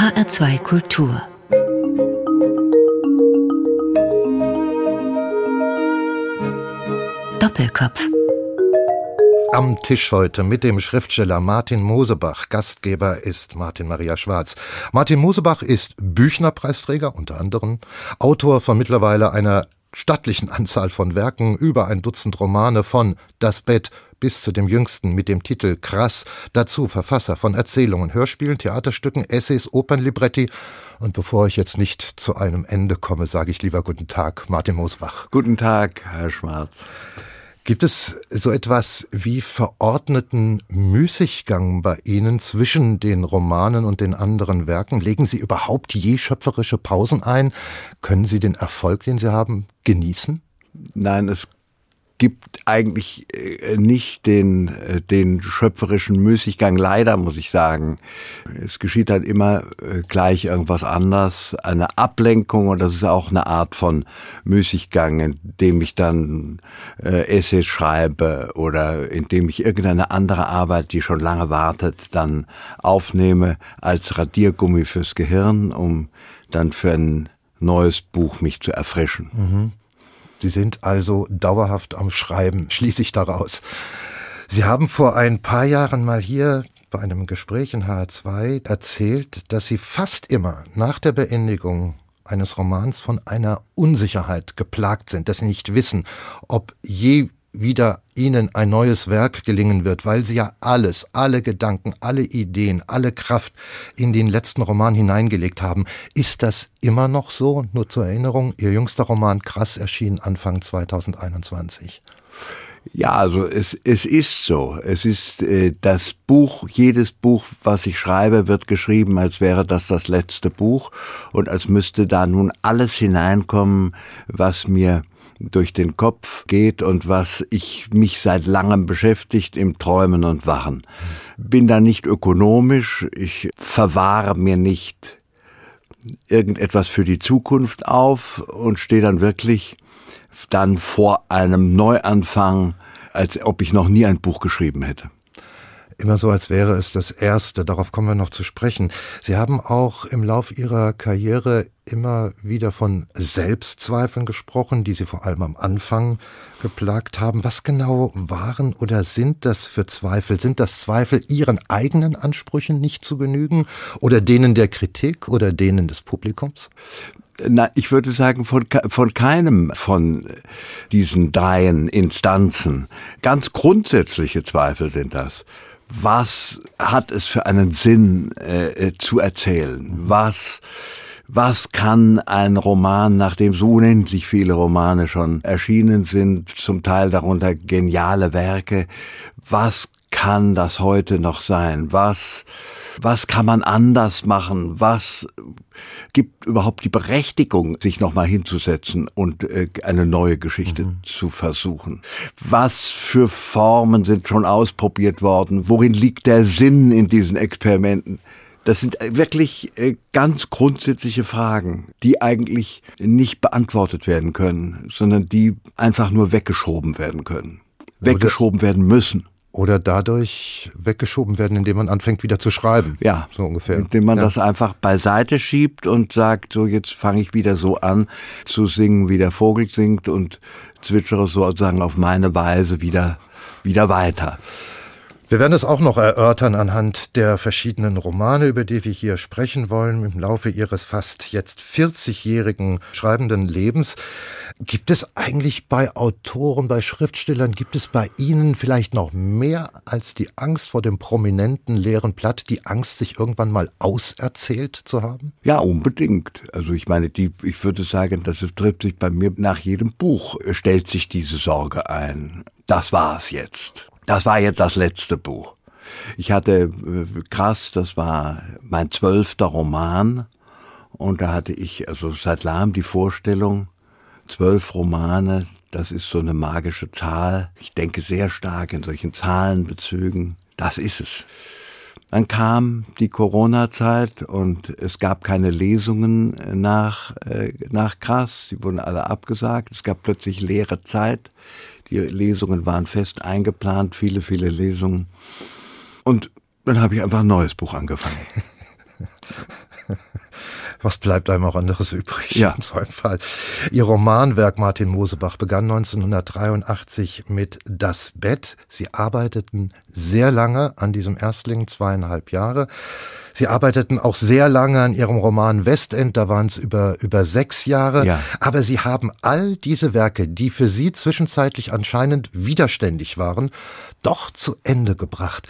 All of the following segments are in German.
HR2 Kultur Doppelkopf am Tisch heute mit dem Schriftsteller Martin Mosebach. Gastgeber ist Martin Maria Schwarz. Martin Mosebach ist Büchnerpreisträger unter anderem, Autor von mittlerweile einer stattlichen Anzahl von Werken, über ein Dutzend Romane von Das Bett bis zu dem jüngsten mit dem Titel Krass, dazu Verfasser von Erzählungen, Hörspielen, Theaterstücken, Essays, Opernlibretti. Und bevor ich jetzt nicht zu einem Ende komme, sage ich lieber guten Tag, Martin Mosbach. Guten Tag, Herr Schwarz. Gibt es so etwas wie verordneten Müßiggang bei Ihnen zwischen den Romanen und den anderen Werken? Legen Sie überhaupt je schöpferische Pausen ein? Können Sie den Erfolg, den Sie haben, genießen? Nein, es gibt eigentlich äh, nicht den, äh, den schöpferischen Müßiggang, leider muss ich sagen. Es geschieht halt immer äh, gleich irgendwas anders, eine Ablenkung und das ist auch eine Art von Müßiggang, indem ich dann äh, Essays schreibe oder indem ich irgendeine andere Arbeit, die schon lange wartet, dann aufnehme als Radiergummi fürs Gehirn, um dann für ein neues Buch mich zu erfrischen. Mhm. Sie sind also dauerhaft am Schreiben, schließe ich daraus. Sie haben vor ein paar Jahren mal hier bei einem Gespräch in HR2 erzählt, dass Sie fast immer nach der Beendigung eines Romans von einer Unsicherheit geplagt sind, dass Sie nicht wissen, ob je wieder ihnen ein neues Werk gelingen wird, weil sie ja alles, alle Gedanken, alle Ideen, alle Kraft in den letzten Roman hineingelegt haben. Ist das immer noch so? Nur zur Erinnerung, Ihr jüngster Roman Krass erschien Anfang 2021. Ja, also es, es ist so. Es ist äh, das Buch, jedes Buch, was ich schreibe, wird geschrieben, als wäre das das letzte Buch und als müsste da nun alles hineinkommen, was mir durch den Kopf geht und was ich mich seit langem beschäftigt im Träumen und Wachen. Bin da nicht ökonomisch, ich verwahre mir nicht irgendetwas für die Zukunft auf und stehe dann wirklich dann vor einem Neuanfang, als ob ich noch nie ein Buch geschrieben hätte immer so, als wäre es das erste. Darauf kommen wir noch zu sprechen. Sie haben auch im Lauf Ihrer Karriere immer wieder von Selbstzweifeln gesprochen, die Sie vor allem am Anfang geplagt haben. Was genau waren oder sind das für Zweifel? Sind das Zweifel, Ihren eigenen Ansprüchen nicht zu genügen oder denen der Kritik oder denen des Publikums? Na, ich würde sagen, von, von keinem von diesen dreien Instanzen. Ganz grundsätzliche Zweifel sind das was hat es für einen Sinn äh, äh, zu erzählen? Was was kann ein Roman, nachdem so unendlich viele Romane schon erschienen sind, zum Teil darunter geniale Werke, was kann das heute noch sein? Was was kann man anders machen? Was gibt überhaupt die Berechtigung, sich nochmal hinzusetzen und äh, eine neue Geschichte mhm. zu versuchen? Was für Formen sind schon ausprobiert worden? Worin liegt der Sinn in diesen Experimenten? Das sind wirklich äh, ganz grundsätzliche Fragen, die eigentlich nicht beantwortet werden können, sondern die einfach nur weggeschoben werden können. Weggeschoben werden müssen oder dadurch weggeschoben werden, indem man anfängt wieder zu schreiben. Ja, so ungefähr. Indem man ja. das einfach beiseite schiebt und sagt, so jetzt fange ich wieder so an zu singen, wie der Vogel singt und zwitschere sozusagen auf meine Weise wieder, wieder weiter. Wir werden es auch noch erörtern anhand der verschiedenen Romane, über die wir hier sprechen wollen, im Laufe Ihres fast jetzt 40-jährigen schreibenden Lebens. Gibt es eigentlich bei Autoren, bei Schriftstellern, gibt es bei Ihnen vielleicht noch mehr als die Angst vor dem prominenten leeren Blatt, die Angst, sich irgendwann mal auserzählt zu haben? Ja, unbedingt. Also ich meine, die, ich würde sagen, das trifft sich bei mir nach jedem Buch, stellt sich diese Sorge ein. Das war's jetzt. Das war jetzt das letzte Buch. Ich hatte äh, krass, das war mein zwölfter Roman und da hatte ich also seit langem die Vorstellung, zwölf Romane, das ist so eine magische Zahl. Ich denke sehr stark in solchen Zahlenbezügen. Das ist es. Dann kam die Corona-Zeit und es gab keine Lesungen nach, äh, nach Krass. Die wurden alle abgesagt. Es gab plötzlich leere Zeit. Die Lesungen waren fest eingeplant, viele, viele Lesungen. Und dann habe ich einfach ein neues Buch angefangen. Was bleibt einem auch anderes übrig ja. in so einem Fall? Ihr Romanwerk Martin Mosebach begann 1983 mit Das Bett. Sie arbeiteten sehr lange an diesem Erstling, zweieinhalb Jahre. Sie arbeiteten auch sehr lange an ihrem Roman Westend, da waren es über, über sechs Jahre. Ja. Aber sie haben all diese Werke, die für sie zwischenzeitlich anscheinend widerständig waren, doch zu Ende gebracht.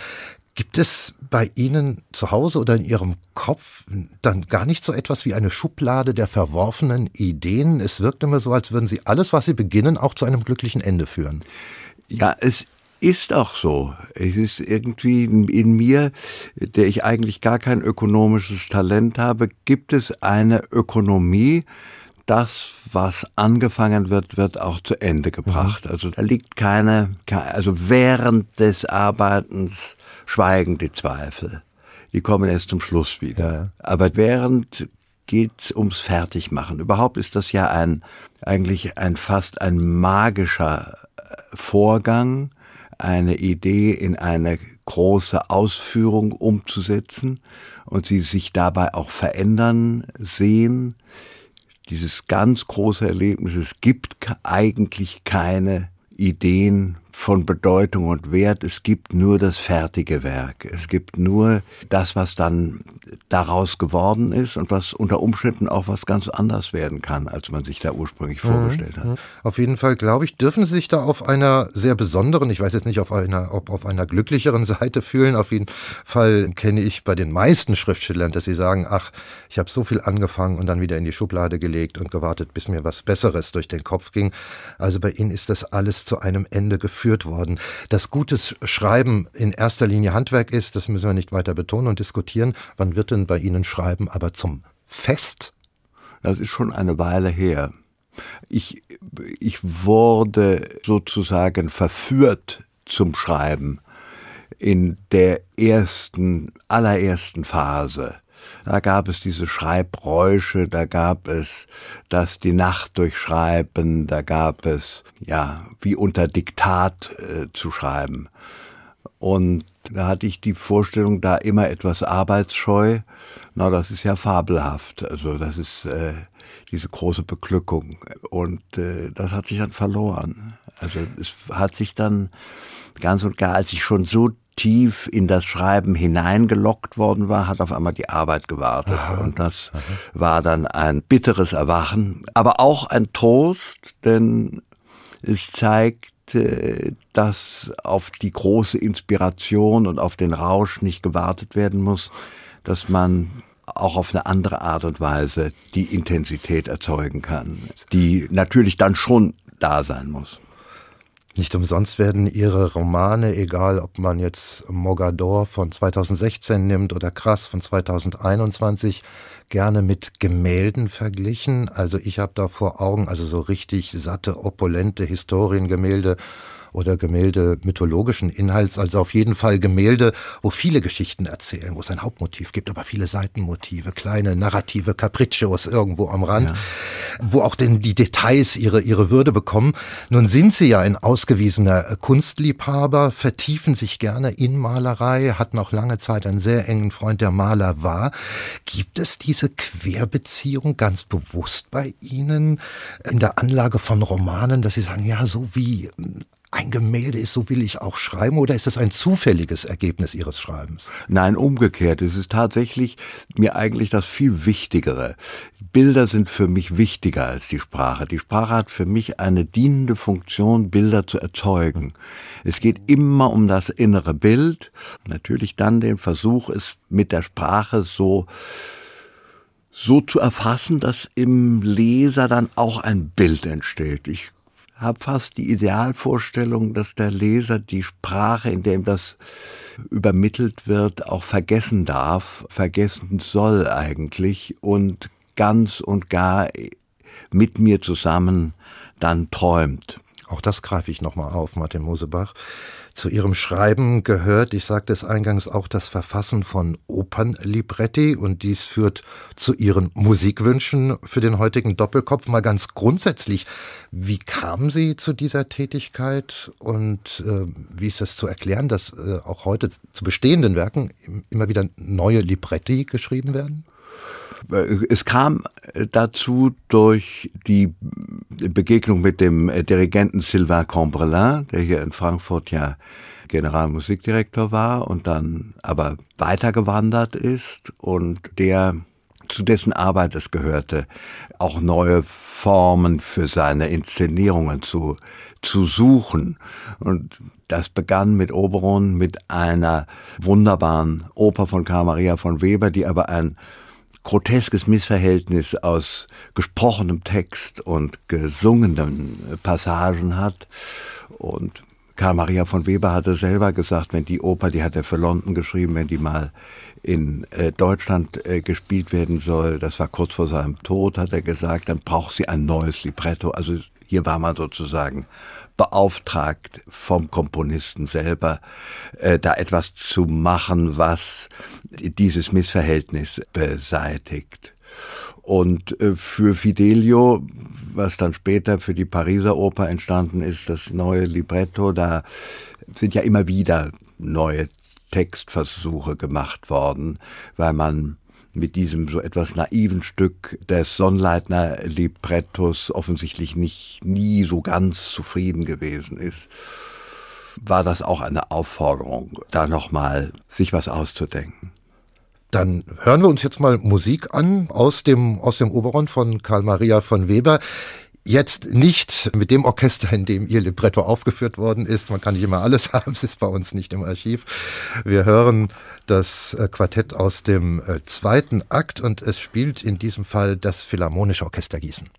Gibt es bei Ihnen zu Hause oder in Ihrem Kopf dann gar nicht so etwas wie eine Schublade der verworfenen Ideen? Es wirkt immer so, als würden Sie alles, was Sie beginnen, auch zu einem glücklichen Ende führen. Ja, es ist auch so. Es ist irgendwie in mir, der ich eigentlich gar kein ökonomisches Talent habe, gibt es eine Ökonomie, das, was angefangen wird, wird auch zu Ende gebracht. Mhm. Also da liegt keine, also während des Arbeitens schweigen die Zweifel. Die kommen erst zum Schluss wieder. Ja. Aber während geht's ums Fertigmachen. Überhaupt ist das ja ein, eigentlich ein fast ein magischer äh, Vorgang, eine Idee in eine große Ausführung umzusetzen und sie sich dabei auch verändern sehen. Dieses ganz große Erlebnis, es gibt eigentlich keine Ideen von Bedeutung und Wert. Es gibt nur das fertige Werk. Es gibt nur das, was dann daraus geworden ist und was unter Umständen auch was ganz anders werden kann, als man sich da ursprünglich mhm. vorgestellt hat. Mhm. Auf jeden Fall, glaube ich, dürfen Sie sich da auf einer sehr besonderen, ich weiß jetzt nicht, auf einer, ob auf einer glücklicheren Seite fühlen. Auf jeden Fall kenne ich bei den meisten Schriftstellern, dass sie sagen, ach, ich habe so viel angefangen und dann wieder in die Schublade gelegt und gewartet, bis mir was Besseres durch den Kopf ging. Also bei Ihnen ist das alles zu einem Ende geführt geführt worden. Dass gutes Schreiben in erster Linie Handwerk ist, das müssen wir nicht weiter betonen und diskutieren. Wann wird denn bei Ihnen Schreiben aber zum Fest? Das ist schon eine Weile her. Ich, ich wurde sozusagen verführt zum Schreiben in der ersten, allerersten Phase. Da gab es diese Schreibräusche, da gab es das die Nacht durchschreiben, da gab es, ja, wie unter Diktat äh, zu schreiben. Und da hatte ich die Vorstellung, da immer etwas arbeitsscheu. Na, das ist ja fabelhaft. Also das ist äh, diese große Beglückung. Und äh, das hat sich dann verloren. Also es hat sich dann ganz und gar, als ich schon so tief in das Schreiben hineingelockt worden war, hat auf einmal die Arbeit gewartet. Aha, und das aha. war dann ein bitteres Erwachen, aber auch ein Trost, denn es zeigt, dass auf die große Inspiration und auf den Rausch nicht gewartet werden muss, dass man auch auf eine andere Art und Weise die Intensität erzeugen kann, die natürlich dann schon da sein muss. Nicht umsonst werden ihre Romane, egal ob man jetzt Mogador von 2016 nimmt oder Krass von 2021, gerne mit Gemälden verglichen. Also ich habe da vor Augen also so richtig satte, opulente Historiengemälde oder Gemälde mythologischen Inhalts, also auf jeden Fall Gemälde, wo viele Geschichten erzählen, wo es ein Hauptmotiv gibt, aber viele Seitenmotive, kleine narrative Capriccios irgendwo am Rand, ja. wo auch denn die Details ihre, ihre Würde bekommen. Nun sind Sie ja ein ausgewiesener Kunstliebhaber, vertiefen sich gerne in Malerei, hatten auch lange Zeit einen sehr engen Freund, der Maler war. Gibt es diese Querbeziehung ganz bewusst bei Ihnen in der Anlage von Romanen, dass Sie sagen, ja, so wie ein Gemälde ist, so will ich auch schreiben, oder ist das ein zufälliges Ergebnis Ihres Schreibens? Nein, umgekehrt. Es ist tatsächlich mir eigentlich das viel Wichtigere. Bilder sind für mich wichtiger als die Sprache. Die Sprache hat für mich eine dienende Funktion, Bilder zu erzeugen. Es geht immer um das innere Bild. Natürlich dann den Versuch, es mit der Sprache so so zu erfassen, dass im Leser dann auch ein Bild entsteht. Ich habe fast die Idealvorstellung, dass der Leser die Sprache, in der ihm das übermittelt wird, auch vergessen darf, vergessen soll eigentlich und ganz und gar mit mir zusammen dann träumt. Auch das greife ich nochmal auf, Martin Mosebach. Zu Ihrem Schreiben gehört, ich sagte es eingangs, auch das Verfassen von Opernlibretti und dies führt zu Ihren Musikwünschen für den heutigen Doppelkopf. Mal ganz grundsätzlich, wie kamen Sie zu dieser Tätigkeit und äh, wie ist das zu erklären, dass äh, auch heute zu bestehenden Werken immer wieder neue Libretti geschrieben werden? Äh, es kam dazu durch die Begegnung mit dem Dirigenten Sylvain Cambrelin, der hier in Frankfurt ja Generalmusikdirektor war und dann aber weitergewandert ist und der zu dessen Arbeit es gehörte, auch neue Formen für seine Inszenierungen zu, zu suchen. Und das begann mit Oberon, mit einer wunderbaren Oper von Karl Maria von Weber, die aber ein groteskes Missverhältnis aus gesprochenem Text und gesungenen Passagen hat. Und Karl Maria von Weber hatte selber gesagt, wenn die Oper, die hat er für London geschrieben, wenn die mal in äh, Deutschland äh, gespielt werden soll, das war kurz vor seinem Tod, hat er gesagt, dann braucht sie ein neues Libretto. Also hier war man sozusagen beauftragt vom Komponisten selber, äh, da etwas zu machen, was dieses Missverhältnis beseitigt. Und äh, für Fidelio, was dann später für die Pariser Oper entstanden ist, das neue Libretto, da sind ja immer wieder neue Textversuche gemacht worden, weil man mit diesem so etwas naiven Stück des Sonnleitner Librettos offensichtlich nicht nie so ganz zufrieden gewesen ist, war das auch eine Aufforderung, da nochmal sich was auszudenken. Dann hören wir uns jetzt mal Musik an aus dem, aus dem Oberon von Karl Maria von Weber. Jetzt nicht mit dem Orchester, in dem ihr Libretto aufgeführt worden ist. Man kann nicht immer alles haben, es ist bei uns nicht im Archiv. Wir hören das äh, Quartett aus dem äh, zweiten Akt und es spielt in diesem Fall das Philharmonische Orchester Gießen.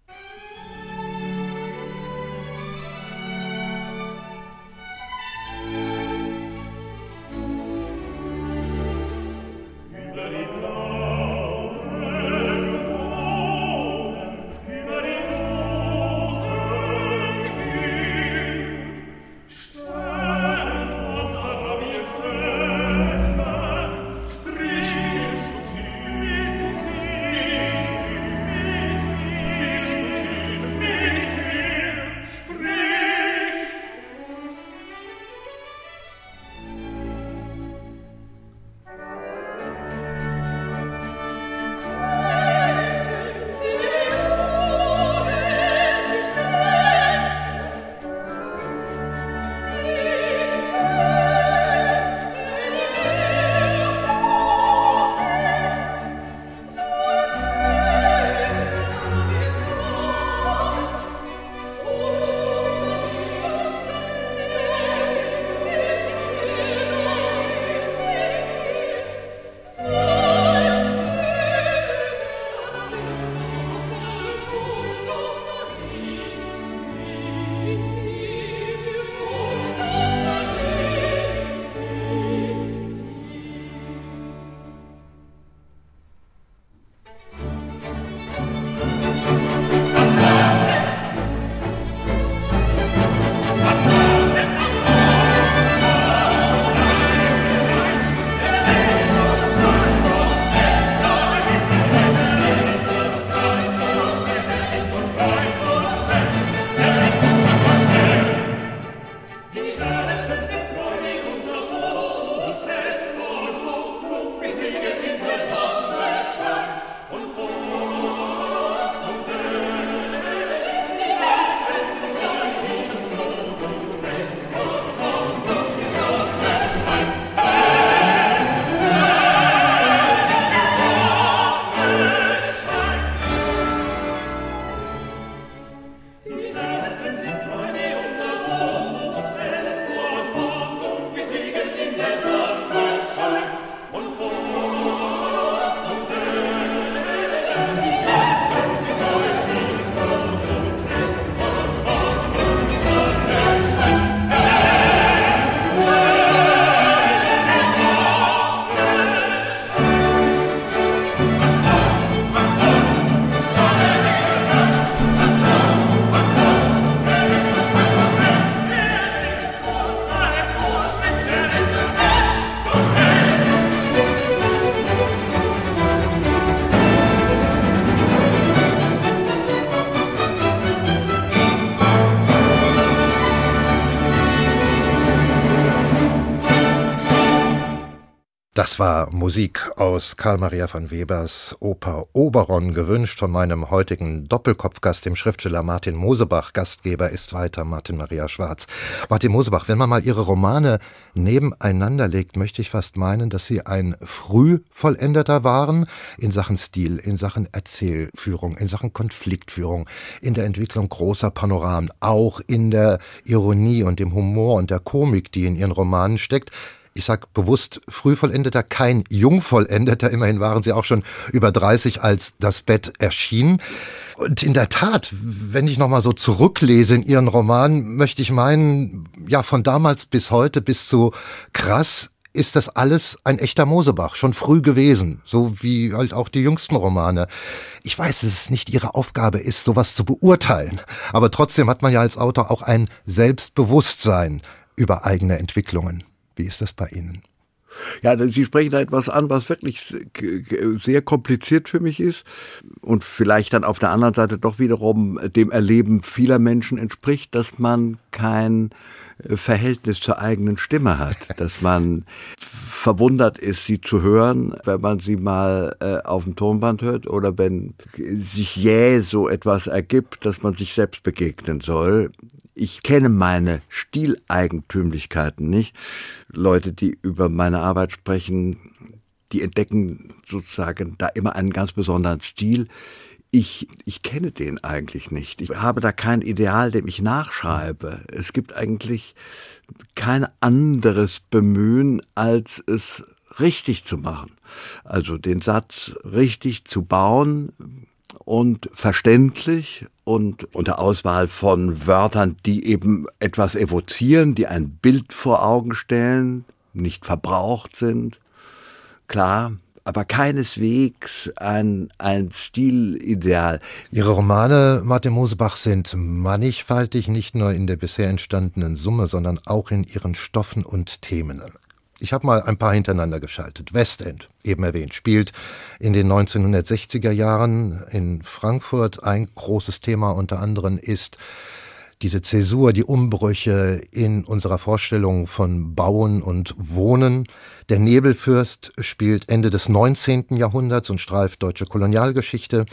War Musik aus Karl Maria von Webers Oper Oberon, gewünscht von meinem heutigen Doppelkopfgast, dem Schriftsteller Martin Mosebach. Gastgeber ist weiter Martin Maria Schwarz. Martin Mosebach, wenn man mal Ihre Romane nebeneinander legt, möchte ich fast meinen, dass Sie ein Frühvollendeter waren in Sachen Stil, in Sachen Erzählführung, in Sachen Konfliktführung, in der Entwicklung großer Panoramen, auch in der Ironie und dem Humor und der Komik, die in Ihren Romanen steckt ich sag bewusst Frühvollendeter, kein Jungvollendeter. Immerhin waren sie auch schon über 30, als das Bett erschien. Und in der Tat, wenn ich nochmal so zurücklese in Ihren Roman, möchte ich meinen, ja, von damals bis heute bis zu krass ist das alles ein echter Mosebach, schon früh gewesen, so wie halt auch die jüngsten Romane. Ich weiß, dass es nicht Ihre Aufgabe ist, sowas zu beurteilen, aber trotzdem hat man ja als Autor auch ein Selbstbewusstsein über eigene Entwicklungen. Wie ist das bei Ihnen? Ja, Sie sprechen da etwas an, was wirklich sehr kompliziert für mich ist und vielleicht dann auf der anderen Seite doch wiederum dem Erleben vieler Menschen entspricht, dass man kein äh, Verhältnis zur eigenen Stimme hat, dass man verwundert ist, sie zu hören, wenn man sie mal äh, auf dem Tonband hört oder wenn sich jäh so etwas ergibt, dass man sich selbst begegnen soll ich kenne meine Stileigentümlichkeiten nicht. Leute, die über meine Arbeit sprechen, die entdecken sozusagen da immer einen ganz besonderen Stil. Ich, ich kenne den eigentlich nicht. Ich habe da kein Ideal, dem ich nachschreibe. Es gibt eigentlich kein anderes Bemühen, als es richtig zu machen. Also den Satz richtig zu bauen, und verständlich und unter Auswahl von Wörtern, die eben etwas evozieren, die ein Bild vor Augen stellen, nicht verbraucht sind. Klar, aber keineswegs ein, ein Stilideal. Ihre Romane, Martin Mosebach, sind mannigfaltig, nicht nur in der bisher entstandenen Summe, sondern auch in ihren Stoffen und Themen. Ich habe mal ein paar hintereinander geschaltet. Westend, eben erwähnt, spielt in den 1960er Jahren in Frankfurt. Ein großes Thema unter anderem ist diese Zäsur, die Umbrüche in unserer Vorstellung von Bauen und Wohnen. Der Nebelfürst spielt Ende des 19. Jahrhunderts und streift deutsche Kolonialgeschichte.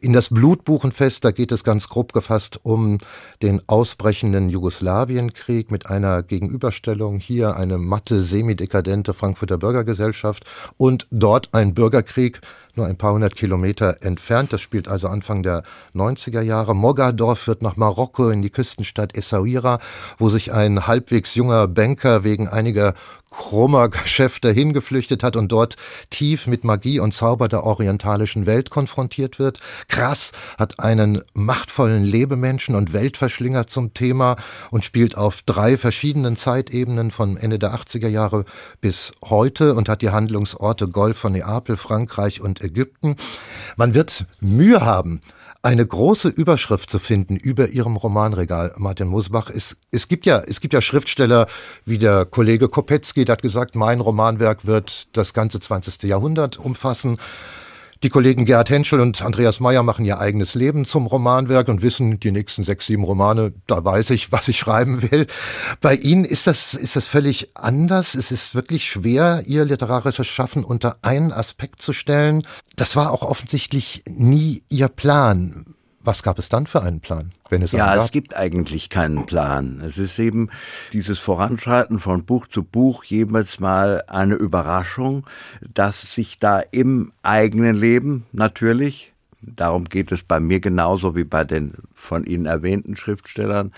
In das Blutbuchenfest, da geht es ganz grob gefasst um den ausbrechenden Jugoslawienkrieg mit einer Gegenüberstellung. Hier eine matte, semidekadente Frankfurter Bürgergesellschaft und dort ein Bürgerkrieg nur ein paar hundert Kilometer entfernt. Das spielt also Anfang der 90er Jahre. Mogador führt nach Marokko in die Küstenstadt Essaouira, wo sich ein halbwegs junger Banker wegen einiger krummer Geschäfte hingeflüchtet hat und dort tief mit Magie und Zauber der orientalischen Welt konfrontiert wird. Krass hat einen machtvollen Lebemenschen und Weltverschlinger zum Thema und spielt auf drei verschiedenen Zeitebenen von Ende der 80er Jahre bis heute und hat die Handlungsorte Golf von Neapel, Frankreich und Ägypten. Man wird Mühe haben, eine große Überschrift zu finden über ihrem Romanregal, Martin Musbach. Es, es, gibt ja, es gibt ja Schriftsteller wie der Kollege Kopetzky, der hat gesagt, mein Romanwerk wird das ganze 20. Jahrhundert umfassen. Die Kollegen Gerhard Henschel und Andreas Meyer machen ihr eigenes Leben zum Romanwerk und wissen, die nächsten sechs, sieben Romane, da weiß ich, was ich schreiben will. Bei Ihnen ist das, ist das völlig anders. Es ist wirklich schwer, Ihr literarisches Schaffen unter einen Aspekt zu stellen. Das war auch offensichtlich nie Ihr Plan. Was gab es dann für einen Plan? Wenn es ja, es gibt eigentlich keinen Plan. Es ist eben dieses Voranschreiten von Buch zu Buch jeweils mal eine Überraschung, dass sich da im eigenen Leben natürlich, darum geht es bei mir genauso wie bei den von Ihnen erwähnten Schriftstellern,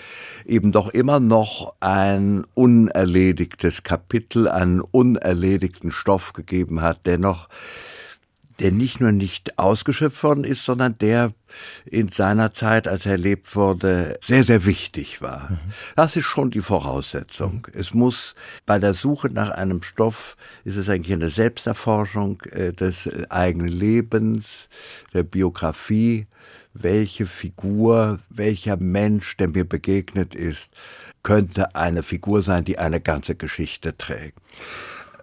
eben doch immer noch ein unerledigtes Kapitel, einen unerledigten Stoff gegeben hat, der noch der nicht nur nicht ausgeschöpft worden ist, sondern der in seiner Zeit, als er erlebt wurde, sehr, sehr wichtig war. Mhm. Das ist schon die Voraussetzung. Mhm. Es muss bei der Suche nach einem Stoff, ist es eigentlich eine Selbsterforschung äh, des eigenen Lebens, der Biografie, welche Figur, welcher Mensch, der mir begegnet ist, könnte eine Figur sein, die eine ganze Geschichte trägt.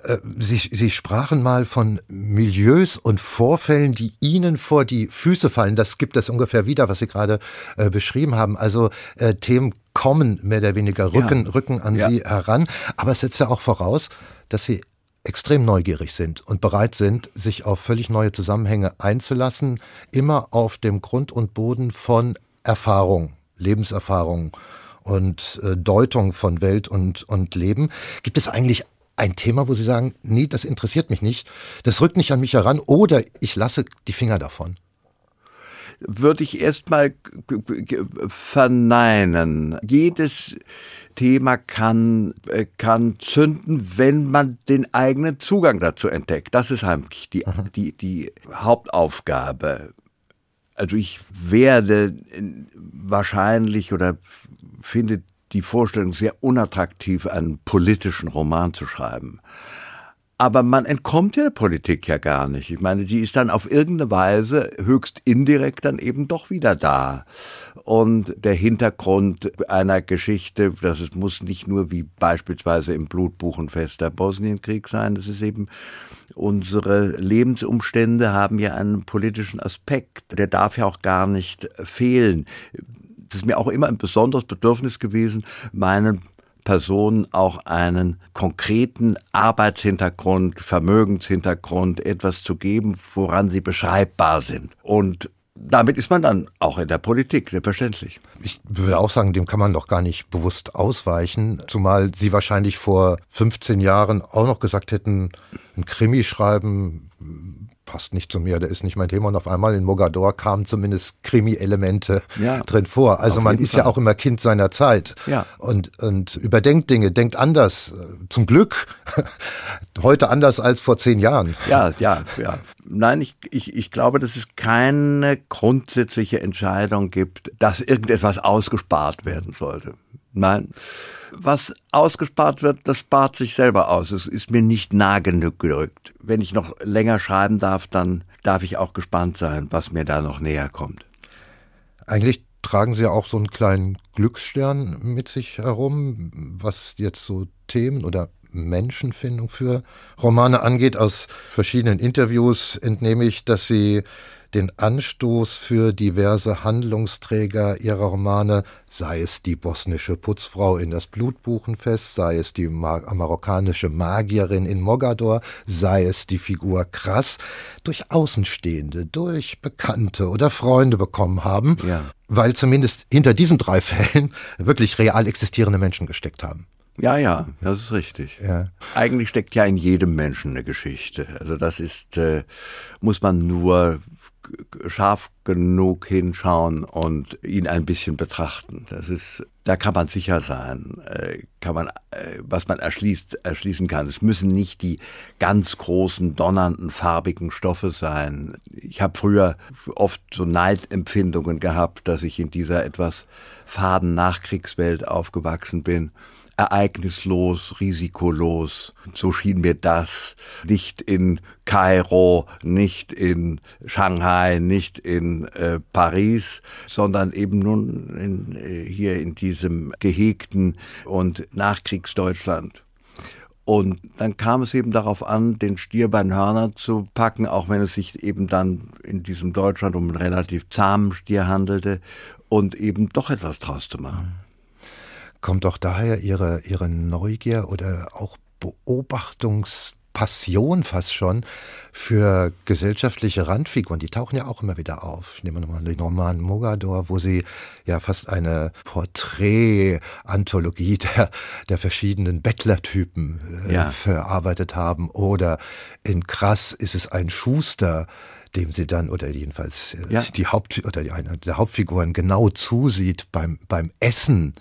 Äh, Sie, Sie sprachen mal von Milieus und Vorfällen, die Ihnen vor die Füße fallen. Das gibt es ungefähr wieder, was Sie gerade äh, beschrieben haben. Also äh, Themen kommen mehr oder weniger Rücken, ja. Rücken an ja. Sie heran. Aber es setzt ja auch voraus, dass Sie extrem neugierig sind und bereit sind, sich auf völlig neue Zusammenhänge einzulassen, immer auf dem Grund und Boden von Erfahrung, Lebenserfahrung und äh, Deutung von Welt und, und Leben. Gibt es eigentlich ein Thema, wo Sie sagen, nee, das interessiert mich nicht, das rückt nicht an mich heran oder ich lasse die Finger davon? Würde ich erstmal verneinen. Jedes Thema kann, äh, kann zünden, wenn man den eigenen Zugang dazu entdeckt. Das ist eigentlich die, die, die Hauptaufgabe. Also ich werde wahrscheinlich oder finde die Vorstellung sehr unattraktiv, einen politischen Roman zu schreiben. Aber man entkommt ja der Politik ja gar nicht. Ich meine, die ist dann auf irgendeine Weise höchst indirekt dann eben doch wieder da. Und der Hintergrund einer Geschichte, das muss nicht nur wie beispielsweise im Blutbuchenfest der Bosnienkrieg sein, das ist eben unsere Lebensumstände haben ja einen politischen Aspekt. Der darf ja auch gar nicht fehlen. Das ist mir auch immer ein besonderes Bedürfnis gewesen, meinen Personen auch einen konkreten Arbeitshintergrund, Vermögenshintergrund, etwas zu geben, woran sie beschreibbar sind. Und damit ist man dann auch in der Politik, selbstverständlich. Ich würde auch sagen, dem kann man doch gar nicht bewusst ausweichen, zumal Sie wahrscheinlich vor 15 Jahren auch noch gesagt hätten, ein Krimi schreiben passt nicht zu mir, der ist nicht mein Thema. Und auf einmal in Mogador kamen zumindest Krimi-Elemente ja, drin vor. Also man ist Fall. ja auch immer Kind seiner Zeit ja. und, und überdenkt Dinge, denkt anders. Zum Glück heute anders als vor zehn Jahren. Ja, ja, ja. Nein, ich, ich, ich glaube, dass es keine grundsätzliche Entscheidung gibt, dass irgendetwas ausgespart werden sollte. Nein, was ausgespart wird, das spart sich selber aus. Es ist mir nicht nah genug gerückt. Wenn ich noch länger schreiben darf, dann darf ich auch gespannt sein, was mir da noch näher kommt. Eigentlich tragen Sie auch so einen kleinen Glücksstern mit sich herum, was jetzt so Themen oder Menschenfindung für Romane angeht. Aus verschiedenen Interviews entnehme ich, dass Sie den Anstoß für diverse Handlungsträger ihrer Romane, sei es die bosnische Putzfrau in das Blutbuchenfest, sei es die Mar marokkanische Magierin in Mogador, sei es die Figur Krass, durch Außenstehende, durch Bekannte oder Freunde bekommen haben, ja. weil zumindest hinter diesen drei Fällen wirklich real existierende Menschen gesteckt haben. Ja, ja, das ist richtig. Ja. Eigentlich steckt ja in jedem Menschen eine Geschichte. Also das ist, äh, muss man nur scharf genug hinschauen und ihn ein bisschen betrachten. Das ist, da kann man sicher sein, äh, kann man, äh, was man erschließt, erschließen kann. Es müssen nicht die ganz großen, donnernden, farbigen Stoffe sein. Ich habe früher oft so Neidempfindungen gehabt, dass ich in dieser etwas faden Nachkriegswelt aufgewachsen bin ereignislos, risikolos. So schien mir das. Nicht in Kairo, nicht in Shanghai, nicht in äh, Paris, sondern eben nun in, äh, hier in diesem gehegten und Nachkriegsdeutschland. Und dann kam es eben darauf an, den Stier bei den Hörnern zu packen, auch wenn es sich eben dann in diesem Deutschland um einen relativ zahmen Stier handelte und eben doch etwas draus zu machen kommt doch daher ihre, ihre Neugier oder auch Beobachtungspassion fast schon für gesellschaftliche Randfiguren. Die tauchen ja auch immer wieder auf. Ich nehme nochmal den Roman Mogador, wo sie ja fast eine Porträt-Anthologie der, der verschiedenen Bettlertypen äh, ja. verarbeitet haben. Oder in Krass ist es ein Schuster, dem sie dann oder jedenfalls äh, ja. die Haupt oder die eine der Hauptfiguren genau zusieht beim beim Essen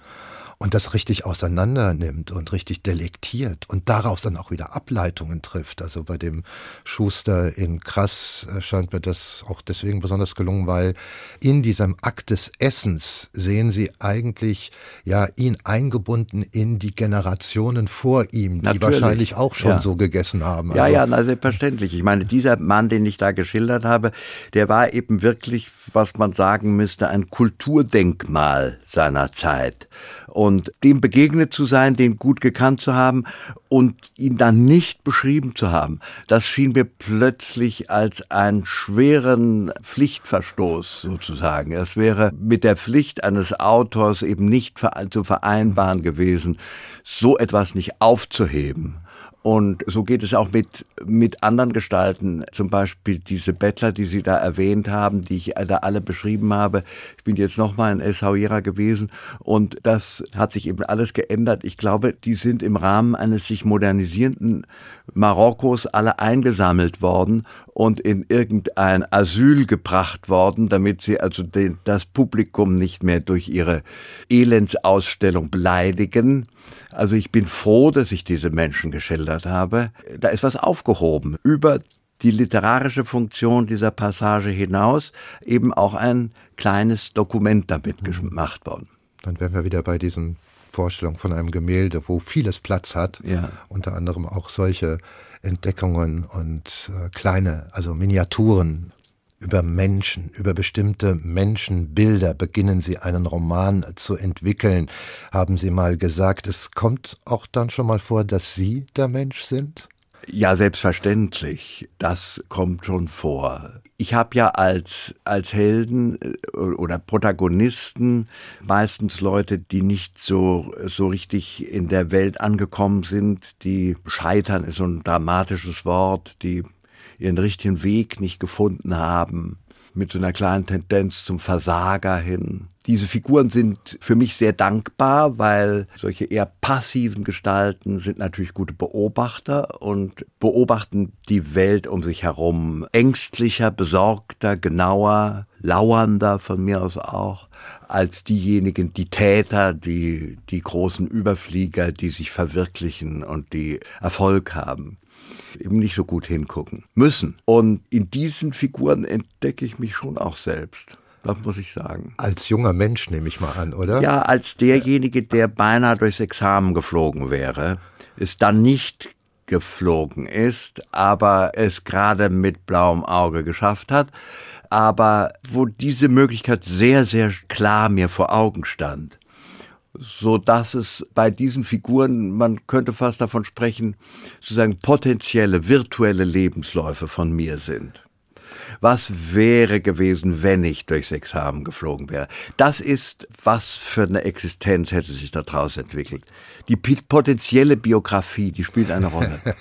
und das richtig auseinander nimmt und richtig delektiert und daraus dann auch wieder Ableitungen trifft. Also bei dem Schuster in Krass scheint mir das auch deswegen besonders gelungen, weil in diesem Akt des Essens sehen Sie eigentlich ja ihn eingebunden in die Generationen vor ihm, die Natürlich. wahrscheinlich auch schon ja. so gegessen haben. Also ja, ja, na, selbstverständlich. Ich meine, dieser Mann, den ich da geschildert habe, der war eben wirklich, was man sagen müsste, ein Kulturdenkmal seiner Zeit. Und dem begegnet zu sein, den gut gekannt zu haben und ihn dann nicht beschrieben zu haben, das schien mir plötzlich als einen schweren Pflichtverstoß sozusagen. Es wäre mit der Pflicht eines Autors eben nicht zu vereinbaren gewesen, so etwas nicht aufzuheben Und so geht es auch mit, mit anderen Gestalten. Zum Beispiel diese Bettler, die Sie da erwähnt haben, die ich da alle beschrieben habe. Ich bin jetzt nochmal in El Saouira gewesen und das hat sich eben alles geändert. Ich glaube, die sind im Rahmen eines sich modernisierenden Marokkos alle eingesammelt worden und in irgendein Asyl gebracht worden, damit sie also den, das Publikum nicht mehr durch ihre Elendsausstellung beleidigen. Also ich bin froh, dass ich diese Menschen geschildert habe. Da ist was aufgehoben über die literarische Funktion dieser Passage hinaus eben auch ein kleines Dokument damit mhm. gemacht worden. Dann wären wir wieder bei diesen Vorstellungen von einem Gemälde, wo vieles Platz hat, ja. unter anderem auch solche Entdeckungen und äh, kleine, also Miniaturen über Menschen, über bestimmte Menschenbilder beginnen Sie einen Roman zu entwickeln. Haben Sie mal gesagt, es kommt auch dann schon mal vor, dass Sie der Mensch sind? Ja, selbstverständlich. Das kommt schon vor. Ich habe ja als, als Helden äh, oder Protagonisten meistens Leute, die nicht so, so richtig in der Welt angekommen sind, die scheitern ist so ein dramatisches Wort, die ihren richtigen Weg nicht gefunden haben, mit so einer kleinen Tendenz zum Versager hin. Diese Figuren sind für mich sehr dankbar, weil solche eher passiven Gestalten sind natürlich gute Beobachter und beobachten die Welt um sich herum ängstlicher, besorgter, genauer, lauernder von mir aus auch als diejenigen, die Täter, die, die großen Überflieger, die sich verwirklichen und die Erfolg haben eben nicht so gut hingucken müssen. Und in diesen Figuren entdecke ich mich schon auch selbst. Das muss ich sagen. Als junger Mensch nehme ich mal an, oder? Ja, als derjenige, der beinahe durchs Examen geflogen wäre, es dann nicht geflogen ist, aber es gerade mit blauem Auge geschafft hat, aber wo diese Möglichkeit sehr, sehr klar mir vor Augen stand so dass es bei diesen Figuren, man könnte fast davon sprechen, sozusagen potenzielle virtuelle Lebensläufe von mir sind. Was wäre gewesen, wenn ich durchs Examen geflogen wäre? Das ist, was für eine Existenz hätte sich daraus entwickelt. Die potenzielle Biografie, die spielt eine Rolle.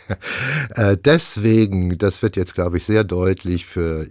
Äh, deswegen, das wird jetzt, glaube ich, sehr deutlich für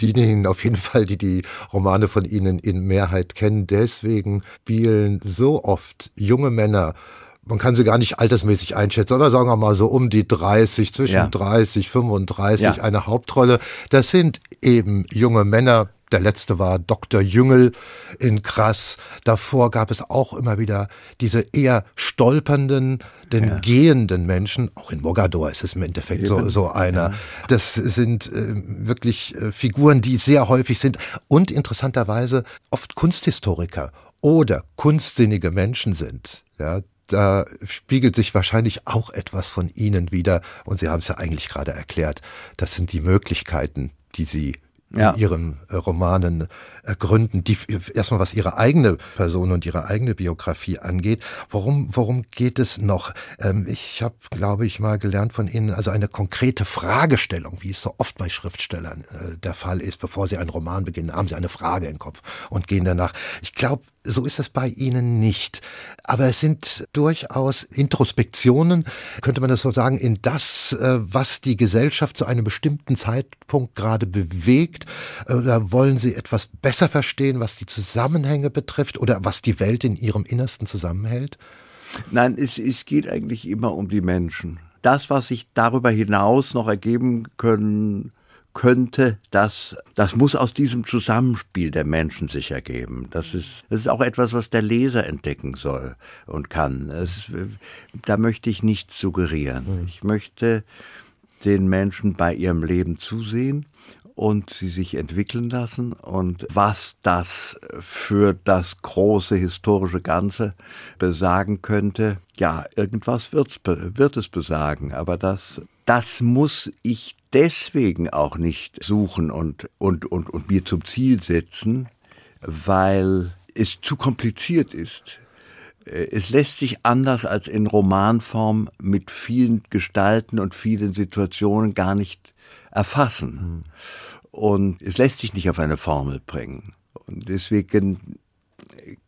diejenigen auf jeden Fall, die die Romane von Ihnen in Mehrheit kennen. Deswegen spielen so oft junge Männer man kann sie gar nicht altersmäßig einschätzen, aber sagen wir mal so um die 30, zwischen ja. 30, 35 ja. eine Hauptrolle. Das sind eben junge Männer, der letzte war Dr. Jüngel in Krass. Davor gab es auch immer wieder diese eher stolpernden, den ja. gehenden Menschen. Auch in Mogador ist es im Endeffekt so, so einer. Ja. Das sind äh, wirklich äh, Figuren, die sehr häufig sind und interessanterweise oft Kunsthistoriker oder kunstsinnige Menschen sind. Ja, da spiegelt sich wahrscheinlich auch etwas von Ihnen wieder. Und Sie haben es ja eigentlich gerade erklärt. Das sind die Möglichkeiten, die Sie ja. in ihren äh, Romanen ergründen, die erstmal was ihre eigene Person und ihre eigene Biografie angeht. Worum, worum geht es noch? Ähm, ich habe, glaube ich, mal gelernt von Ihnen, also eine konkrete Fragestellung, wie es so oft bei Schriftstellern äh, der Fall ist, bevor sie einen Roman beginnen, haben sie eine Frage im Kopf und gehen danach. Ich glaube, so ist es bei Ihnen nicht. Aber es sind durchaus Introspektionen, könnte man das so sagen, in das, äh, was die Gesellschaft zu einem bestimmten Zeitpunkt gerade bewegt. Oder wollen Sie etwas besser verstehen, was die Zusammenhänge betrifft oder was die Welt in ihrem Innersten zusammenhält? Nein, es, es geht eigentlich immer um die Menschen. Das, was sich darüber hinaus noch ergeben können könnte, das, das muss aus diesem Zusammenspiel der Menschen sich ergeben. Das ist, das ist auch etwas, was der Leser entdecken soll und kann. Es, da möchte ich nichts suggerieren. Hm. Ich möchte den Menschen bei ihrem Leben zusehen und sie sich entwickeln lassen und was das für das große historische Ganze besagen könnte, ja, irgendwas wird's, wird es besagen, aber das, das muss ich deswegen auch nicht suchen und, und, und, und mir zum Ziel setzen, weil es zu kompliziert ist. Es lässt sich anders als in Romanform mit vielen Gestalten und vielen Situationen gar nicht erfassen. Und es lässt sich nicht auf eine Formel bringen. Und deswegen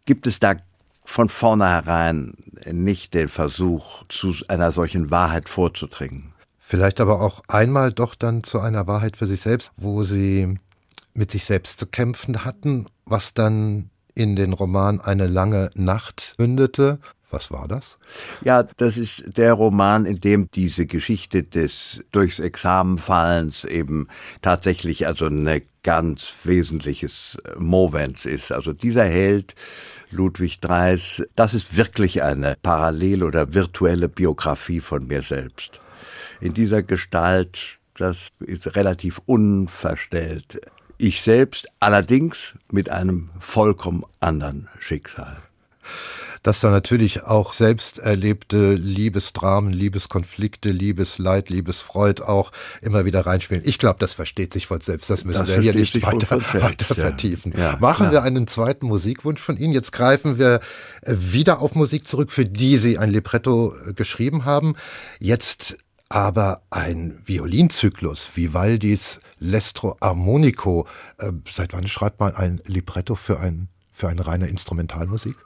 gibt es da von vornherein nicht den Versuch, zu einer solchen Wahrheit vorzudringen. Vielleicht aber auch einmal doch dann zu einer Wahrheit für sich selbst, wo Sie mit sich selbst zu kämpfen hatten, was dann in den Roman Eine lange Nacht mündete. Was war das? Ja, das ist der Roman, in dem diese Geschichte des durchs Examenfallens eben tatsächlich also ein ganz wesentliches Movens ist. Also dieser Held, Ludwig Dreis, das ist wirklich eine parallel oder virtuelle Biografie von mir selbst. In dieser Gestalt, das ist relativ unverstellt. Ich selbst allerdings mit einem vollkommen anderen Schicksal dass da natürlich auch selbst erlebte Liebesdramen, Liebeskonflikte, Liebesleid, Liebesfreud auch immer wieder reinspielen. Ich glaube, das versteht sich von selbst. Das müssen das wir hier nicht weiter, weiter ja. vertiefen. Ja, Machen klar. wir einen zweiten Musikwunsch von Ihnen. Jetzt greifen wir wieder auf Musik zurück, für die Sie ein Libretto geschrieben haben. Jetzt aber ein Violinzyklus, Vivaldis Lestro Armonico. Äh, seit wann schreibt man ein Libretto für, ein, für eine reine Instrumentalmusik?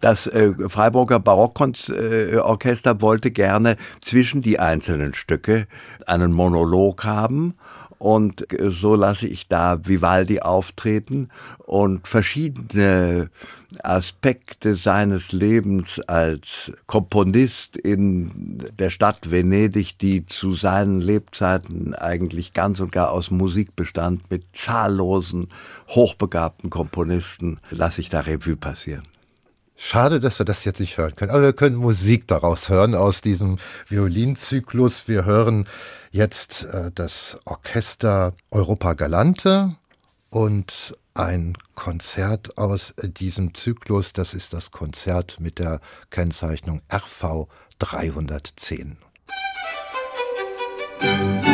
Das äh, Freiburger Barockorchester wollte gerne zwischen die einzelnen Stücke einen Monolog haben und so lasse ich da Vivaldi auftreten und verschiedene Aspekte seines Lebens als Komponist in der Stadt Venedig, die zu seinen Lebzeiten eigentlich ganz und gar aus Musik bestand, mit zahllosen, hochbegabten Komponisten, lasse ich da Revue passieren. Schade, dass wir das jetzt nicht hören können. Aber wir können Musik daraus hören, aus diesem Violinzyklus. Wir hören jetzt äh, das Orchester Europa Galante und ein Konzert aus diesem Zyklus. Das ist das Konzert mit der Kennzeichnung RV 310. Musik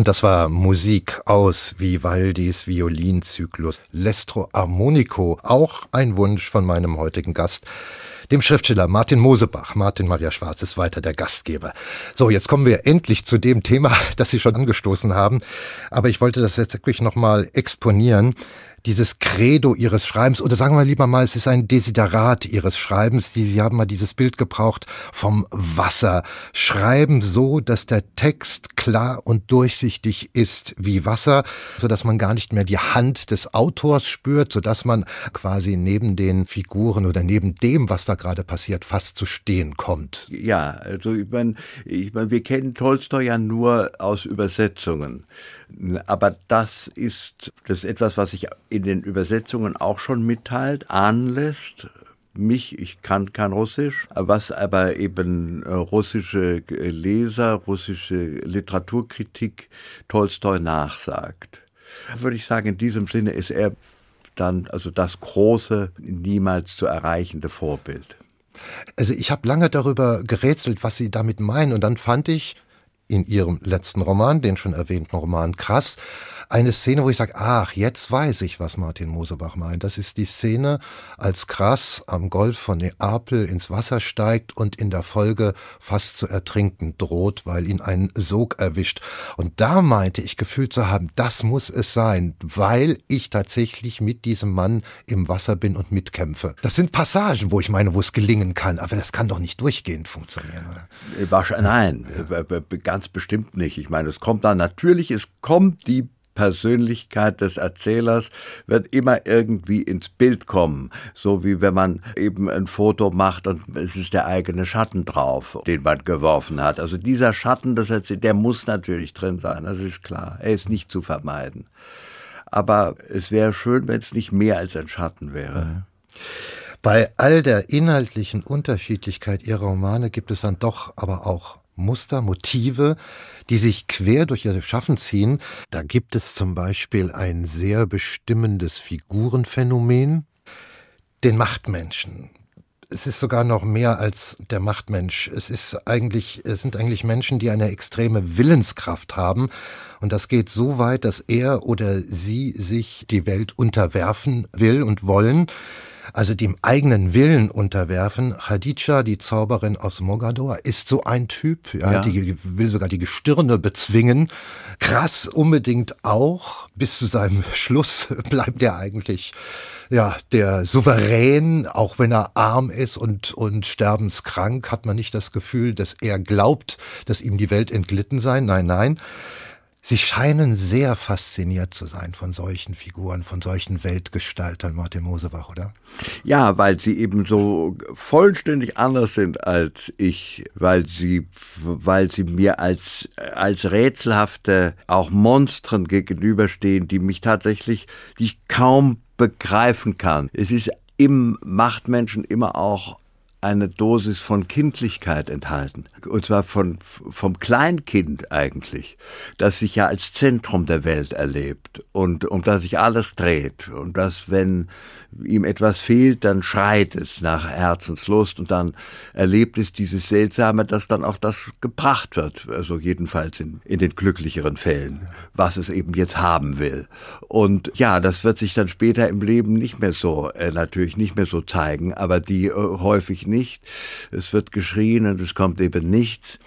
Und das war Musik aus Vivaldis Violinzyklus Lestro Armonico, auch ein Wunsch von meinem heutigen Gast, dem Schriftsteller Martin Mosebach. Martin Maria Schwarz ist weiter der Gastgeber. So, jetzt kommen wir endlich zu dem Thema, das Sie schon angestoßen haben. Aber ich wollte das jetzt wirklich nochmal exponieren dieses Credo ihres Schreibens, oder sagen wir lieber mal, es ist ein Desiderat ihres Schreibens, die, sie haben mal dieses Bild gebraucht vom Wasser. Schreiben so, dass der Text klar und durchsichtig ist wie Wasser, so dass man gar nicht mehr die Hand des Autors spürt, so dass man quasi neben den Figuren oder neben dem, was da gerade passiert, fast zu stehen kommt. Ja, also ich meine, ich mein, wir kennen Tolstoi ja nur aus Übersetzungen. Aber das ist, das ist etwas, was sich in den Übersetzungen auch schon mitteilt, ahnen lässt. Mich, ich kann kein Russisch, was aber eben äh, russische Leser, russische Literaturkritik Tolstoi nachsagt. Würde ich sagen, in diesem Sinne ist er dann also das große, niemals zu erreichende Vorbild. Also ich habe lange darüber gerätselt, was Sie damit meinen, und dann fand ich, in ihrem letzten Roman, den schon erwähnten Roman Krass, eine Szene, wo ich sage, ach, jetzt weiß ich, was Martin Mosebach meint. Das ist die Szene, als Krass am Golf von Neapel ins Wasser steigt und in der Folge fast zu ertrinken droht, weil ihn ein Sog erwischt. Und da meinte ich gefühlt zu haben, das muss es sein, weil ich tatsächlich mit diesem Mann im Wasser bin und mitkämpfe. Das sind Passagen, wo ich meine, wo es gelingen kann, aber das kann doch nicht durchgehend funktionieren, oder? Nein, ganz bestimmt nicht. Ich meine, es kommt dann natürlich, es kommt die Persönlichkeit des Erzählers wird immer irgendwie ins Bild kommen. So wie wenn man eben ein Foto macht und es ist der eigene Schatten drauf, den man geworfen hat. Also dieser Schatten, das Erzähl der muss natürlich drin sein, das ist klar. Er ist nicht zu vermeiden. Aber es wäre schön, wenn es nicht mehr als ein Schatten wäre. Bei all der inhaltlichen Unterschiedlichkeit ihrer Romane gibt es dann doch aber auch Muster, Motive, die sich quer durch ihr Schaffen ziehen. Da gibt es zum Beispiel ein sehr bestimmendes Figurenphänomen, den Machtmenschen. Es ist sogar noch mehr als der Machtmensch. Es ist eigentlich, es sind eigentlich Menschen, die eine extreme Willenskraft haben. Und das geht so weit, dass er oder sie sich die Welt unterwerfen will und wollen also dem eigenen Willen unterwerfen. Khadija, die Zauberin aus Mogador, ist so ein Typ, ja, ja. die will sogar die Gestirne bezwingen. Krass unbedingt auch. Bis zu seinem Schluss bleibt er eigentlich ja, der Souverän, auch wenn er arm ist und, und sterbenskrank, hat man nicht das Gefühl, dass er glaubt, dass ihm die Welt entglitten sei. Nein, nein. Sie scheinen sehr fasziniert zu sein von solchen Figuren, von solchen Weltgestaltern, Martin Mosebach, oder? Ja, weil sie eben so vollständig anders sind als ich, weil sie, weil sie mir als, als rätselhafte, auch Monstren gegenüberstehen, die mich tatsächlich, die ich kaum begreifen kann. Es ist im Machtmenschen immer auch eine Dosis von Kindlichkeit enthalten. Und zwar von, vom Kleinkind eigentlich, das sich ja als Zentrum der Welt erlebt und um das sich alles dreht. Und das, wenn ihm etwas fehlt, dann schreit es nach Herzenslust und dann erlebt es dieses Seltsame, dass dann auch das gebracht wird. Also jedenfalls in, in den glücklicheren Fällen, was es eben jetzt haben will. Und ja, das wird sich dann später im Leben nicht mehr so, äh, natürlich nicht mehr so zeigen, aber die äh, häufig nicht. Es wird geschrien und es kommt eben nichts.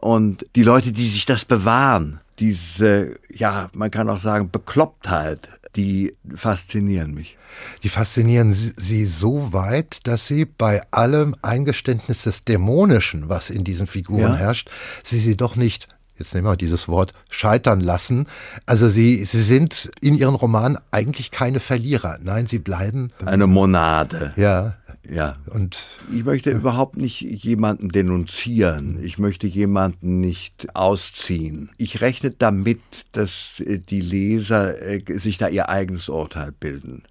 Und die Leute, die sich das bewahren, diese, ja, man kann auch sagen, Beklopptheit, die faszinieren mich. Die faszinieren sie so weit, dass sie bei allem Eingeständnis des Dämonischen, was in diesen Figuren ja. herrscht, sie sie doch nicht jetzt nehmen wir dieses Wort, scheitern lassen. Also sie, sie sind in ihren Romanen eigentlich keine Verlierer. Nein, sie bleiben. Eine Monade. Ja. Ja. Und ich möchte überhaupt nicht jemanden denunzieren. Ich möchte jemanden nicht ausziehen. Ich rechne damit, dass äh, die Leser äh, sich da ihr eigenes Urteil bilden.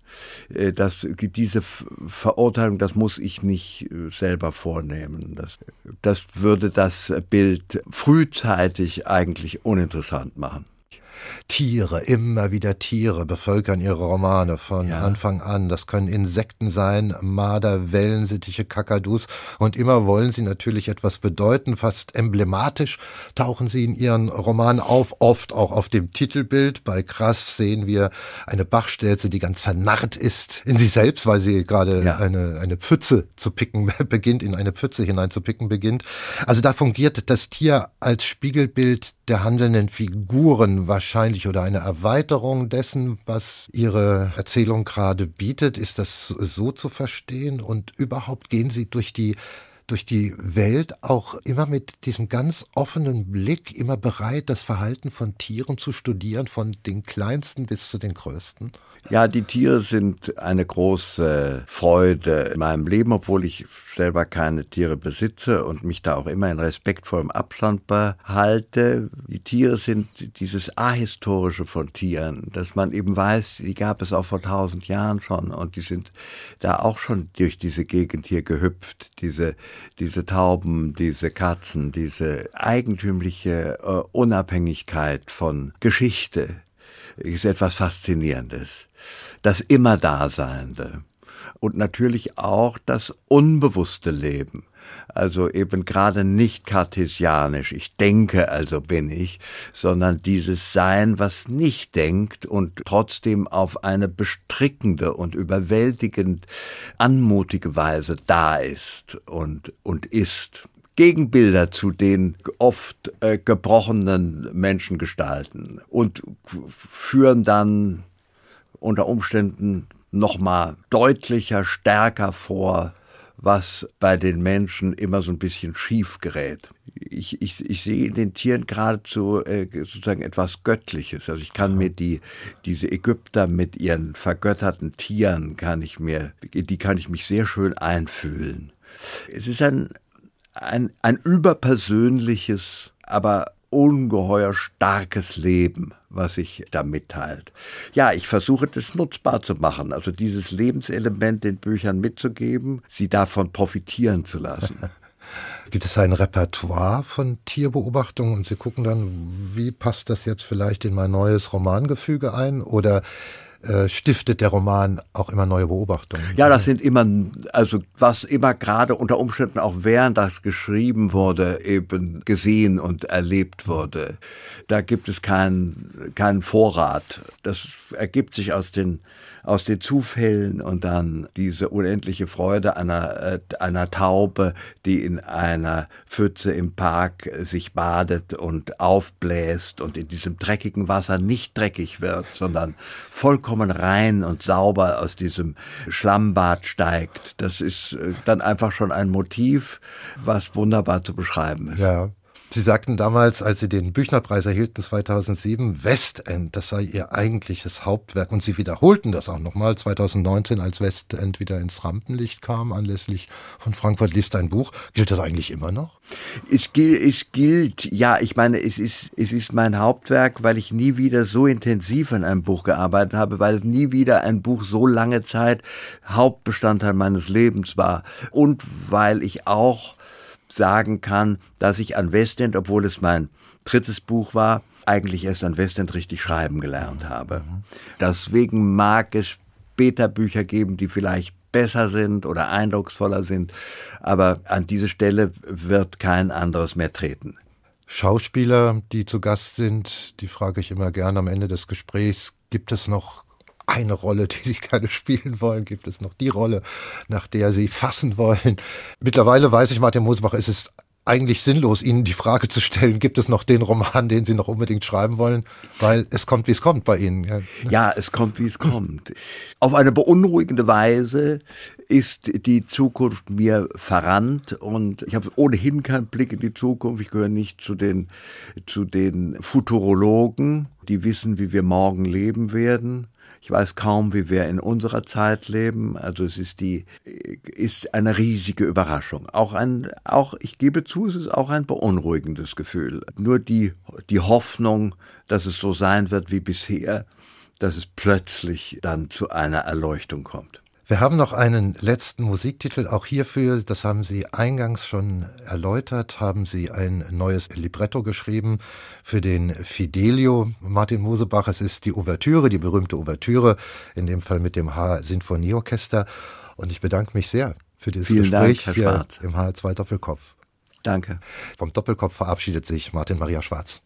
Äh, das, diese Verurteilung, das muss ich nicht selber vornehmen. Das, das würde das Bild frühzeitig eigentlich uninteressant machen. Tiere, immer wieder Tiere bevölkern ihre Romane von ja. Anfang an. Das können Insekten sein, Marder, Wellensittiche, Kakadus. Und immer wollen sie natürlich etwas bedeuten. Fast emblematisch tauchen sie in ihren Romanen auf, oft auch auf dem Titelbild. Bei Krass sehen wir eine Bachstelze, die ganz vernarrt ist in sich selbst, weil sie gerade ja. eine, eine Pfütze zu picken beginnt, in eine Pfütze hinein zu picken beginnt. Also da fungiert das Tier als Spiegelbild der handelnden Figuren wahrscheinlich oder eine Erweiterung dessen, was Ihre Erzählung gerade bietet. Ist das so zu verstehen? Und überhaupt gehen Sie durch die durch die Welt auch immer mit diesem ganz offenen Blick, immer bereit, das Verhalten von Tieren zu studieren, von den kleinsten bis zu den größten? Ja, die Tiere sind eine große Freude in meinem Leben, obwohl ich selber keine Tiere besitze und mich da auch immer in respektvollem Abstand behalte. Die Tiere sind dieses Ahistorische von Tieren, dass man eben weiß, die gab es auch vor tausend Jahren schon und die sind da auch schon durch diese Gegend hier gehüpft, diese, diese Tauben, diese Katzen, diese eigentümliche äh, Unabhängigkeit von Geschichte ist etwas Faszinierendes das Immerdaseinende und natürlich auch das unbewusste Leben. Also eben gerade nicht kartesianisch, ich denke, also bin ich, sondern dieses Sein, was nicht denkt und trotzdem auf eine bestrickende und überwältigend anmutige Weise da ist und, und ist. Gegenbilder zu den oft äh, gebrochenen Menschengestalten und führen dann unter Umständen noch mal deutlicher, stärker vor, was bei den Menschen immer so ein bisschen schief gerät. Ich, ich, ich sehe in den Tieren geradezu äh, sozusagen etwas Göttliches. Also ich kann mir die, diese Ägypter mit ihren vergötterten Tieren, kann ich mir, die kann ich mich sehr schön einfühlen. Es ist ein, ein, ein überpersönliches, aber ungeheuer starkes Leben, was sich da mitteilt. Ja, ich versuche das nutzbar zu machen, also dieses Lebenselement den Büchern mitzugeben, sie davon profitieren zu lassen. Gibt es ein Repertoire von Tierbeobachtungen und Sie gucken dann, wie passt das jetzt vielleicht in mein neues Romangefüge ein? Oder äh, stiftet der Roman auch immer neue Beobachtungen. Ja, das sind immer, also was immer gerade unter Umständen auch während das geschrieben wurde, eben gesehen und erlebt wurde. Da gibt es keinen keinen Vorrat. Das ergibt sich aus den aus den Zufällen und dann diese unendliche Freude einer, äh, einer Taube, die in einer Pfütze im Park äh, sich badet und aufbläst und in diesem dreckigen Wasser nicht dreckig wird, sondern vollkommen rein und sauber aus diesem Schlammbad steigt. Das ist äh, dann einfach schon ein Motiv, was wunderbar zu beschreiben ist. Ja. Sie sagten damals, als Sie den Büchnerpreis erhielten 2007, Westend, das sei Ihr eigentliches Hauptwerk. Und Sie wiederholten das auch nochmal 2019, als Westend wieder ins Rampenlicht kam, anlässlich von Frankfurt liest ein Buch. Gilt das eigentlich immer noch? Es gilt, es gilt, ja, ich meine, es ist, es ist mein Hauptwerk, weil ich nie wieder so intensiv an einem Buch gearbeitet habe, weil nie wieder ein Buch so lange Zeit Hauptbestandteil meines Lebens war. Und weil ich auch sagen kann, dass ich an Westend, obwohl es mein drittes Buch war, eigentlich erst an Westend richtig schreiben gelernt habe. Deswegen mag es später Bücher geben, die vielleicht besser sind oder eindrucksvoller sind, aber an diese Stelle wird kein anderes mehr treten. Schauspieler, die zu Gast sind, die frage ich immer gerne am Ende des Gesprächs, gibt es noch eine Rolle, die sie gerne spielen wollen? Gibt es noch die Rolle, nach der sie fassen wollen? Mittlerweile weiß ich, Martin Mosebach, es ist eigentlich sinnlos, Ihnen die Frage zu stellen, gibt es noch den Roman, den Sie noch unbedingt schreiben wollen? Weil es kommt, wie es kommt bei Ihnen. Ja, ja es kommt, wie es kommt. Auf eine beunruhigende Weise ist die Zukunft mir verrannt und ich habe ohnehin keinen Blick in die Zukunft. Ich gehöre nicht zu den, zu den Futurologen, die wissen, wie wir morgen leben werden. Ich weiß kaum, wie wir in unserer Zeit leben. Also es ist die, ist eine riesige Überraschung. Auch ein, auch, ich gebe zu, es ist auch ein beunruhigendes Gefühl. Nur die, die Hoffnung, dass es so sein wird wie bisher, dass es plötzlich dann zu einer Erleuchtung kommt. Wir haben noch einen letzten Musiktitel, auch hierfür, das haben Sie eingangs schon erläutert, haben Sie ein neues Libretto geschrieben für den Fidelio Martin Mosebach. Es ist die Ouvertüre, die berühmte Ouvertüre, in dem Fall mit dem H-Sinfonieorchester. Und ich bedanke mich sehr für dieses Vielen Gespräch Dank, hier Schwarz. im H2 Doppelkopf. Danke. Vom Doppelkopf verabschiedet sich Martin Maria Schwarz.